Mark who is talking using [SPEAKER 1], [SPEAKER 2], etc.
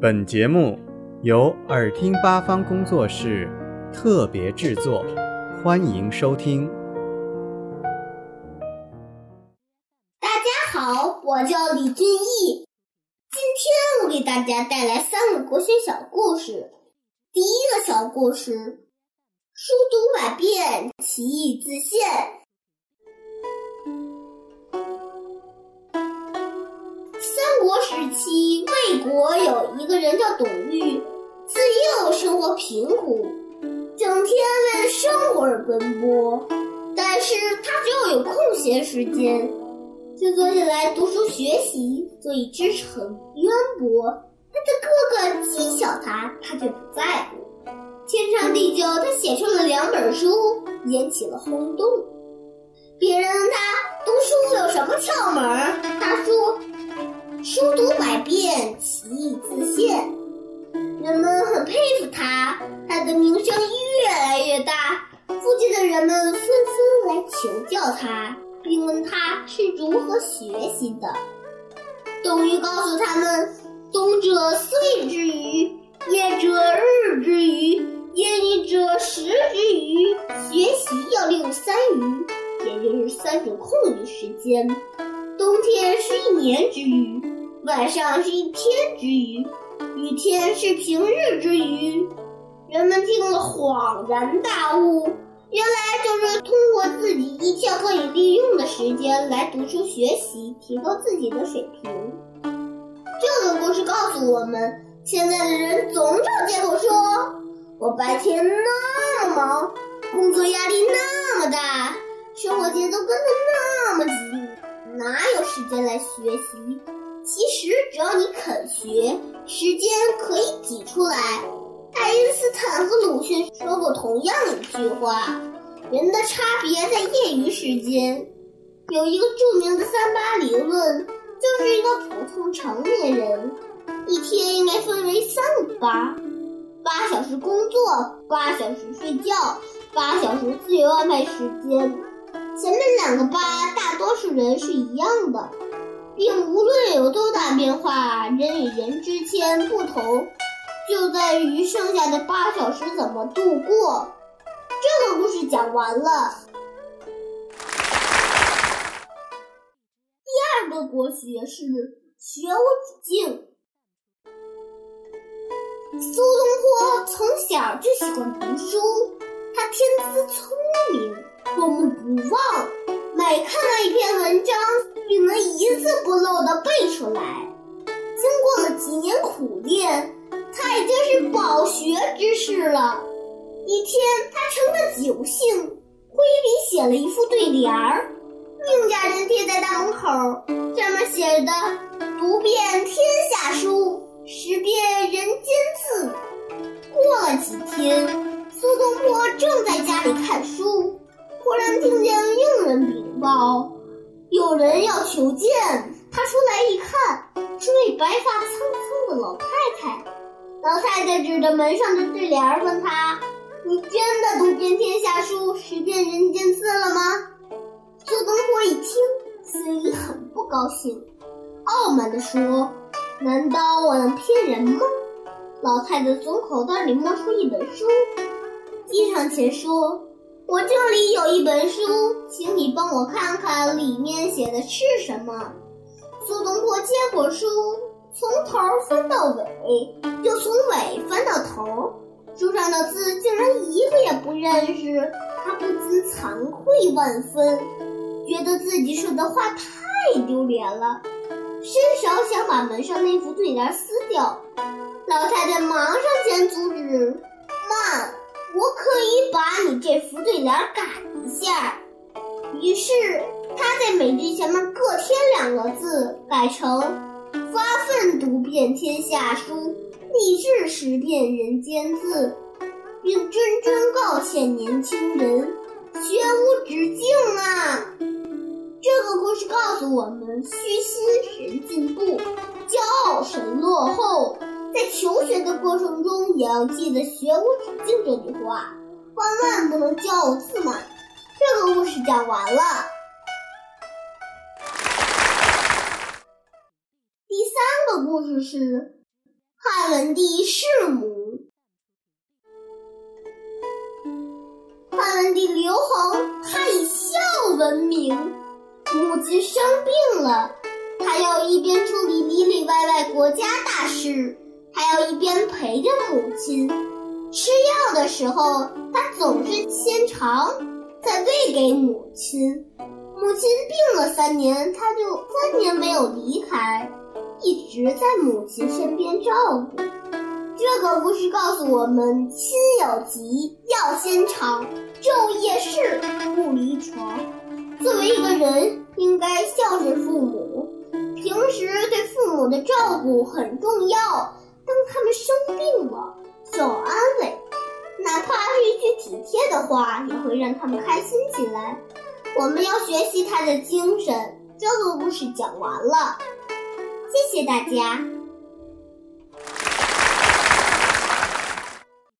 [SPEAKER 1] 本节目由耳听八方工作室特别制作，欢迎收听。
[SPEAKER 2] 大家好，我叫李俊毅，今天我给大家带来三个国学小故事。第一个小故事：书读百遍，其义自现。期，魏国有一个人叫董玉，自幼生活贫苦，整天为了生活而奔波。但是他只要有空闲时间，就坐下来读书学习，所以知识很渊博。他的哥哥讥笑他，他却不在乎。天长地久，他写出了两本书，引起了轰动。别人问他读书有什么窍门，请教他，并问他是如何学习的。董玉告诉他们：冬者岁之余，夜者日之余，夜里者时之余。学习要利用三余，也就是三种空余时间。冬天是一年之余。晚上是一天之余，雨天是平日之余。人们听了恍然大悟，原来就是通过自己一切可以利用的时间来读书学习，提高自己的水平。这个故事告诉我们，现在的人总找借口说：“我白天那么忙，工作压力那么大，生活节奏跟得那么急，哪有时间来学习？”其实只要你肯学，时间可以挤出来。爱因斯坦和鲁迅说过同样一句话：人的差别在业余时间。有一个著名的三八理论，就是一个普通成年人一天应该分为三个八：八小时工作，八小时睡觉，八小时自由安排时间。前面两个八，大多数人是一样的。并无论有多大变化，人与人之间不同，就在于剩下的八小时怎么度过。这个故事讲完了。第二个国学是学无止境。苏东坡从小就喜欢读书，他天资聪明，过目不忘，每看到一篇文章。并能一字不漏地背出来。经过了几年苦练，学之士了。一天，他乘着酒兴，挥笔写了一副对联儿，命家人贴在大门口，上面写的：“读遍天下书，识遍人间字。”过了几天，苏东坡正在家里看书，忽然听见佣人禀报。有人要求见，他出来一看，是位白发苍苍的老太太。老太太指着门上的对联问他：“你真的读遍天下书，识遍人间字了吗？”苏东坡一听，心里很不高兴，傲慢地说：“难道我能骗人吗？”老太太从口袋里摸出一本书，递上前说。我这里有一本书，请你帮我看看里面写的是什么。苏东坡接过书，头翻到尾，又从尾翻到头，书上的字竟然一个也不认识，他不禁惭愧万分，觉得自己说的话太丢脸了，伸手想把门上那副对联撕掉，老太太忙上前阻止，慢。我可以把你这副对联改一下。于是他在每句前面各添两个字，改成“发奋读遍天下书，立志识遍人间字”，并谆谆告诫年轻人：“学无止境啊！”这个故事告诉我们：虚心使人进步，骄傲使人落后。在求学的过程中，也要记得“学无止境”这句话，万万不能骄傲自满。这个故事讲完了。故事是汉文帝弑母。汉文帝刘恒，他以孝闻名。母亲生病了，他要一边处理里里外外国家大事，还要一边陪着母亲。吃药的时候，他总是先尝，再喂给母亲。母亲病了三年，他就三年没有离开，一直在母亲身边照顾。这个故事告诉我们：亲有疾要先尝，昼夜侍不离床。作为一个人，应该孝顺父母，平时对父母的照顾很重要。当他们生病了，就要安慰，哪怕是一句体贴的话，也会让他们开心起来。我们要学习他的精神。这个故事讲完了，谢谢大家。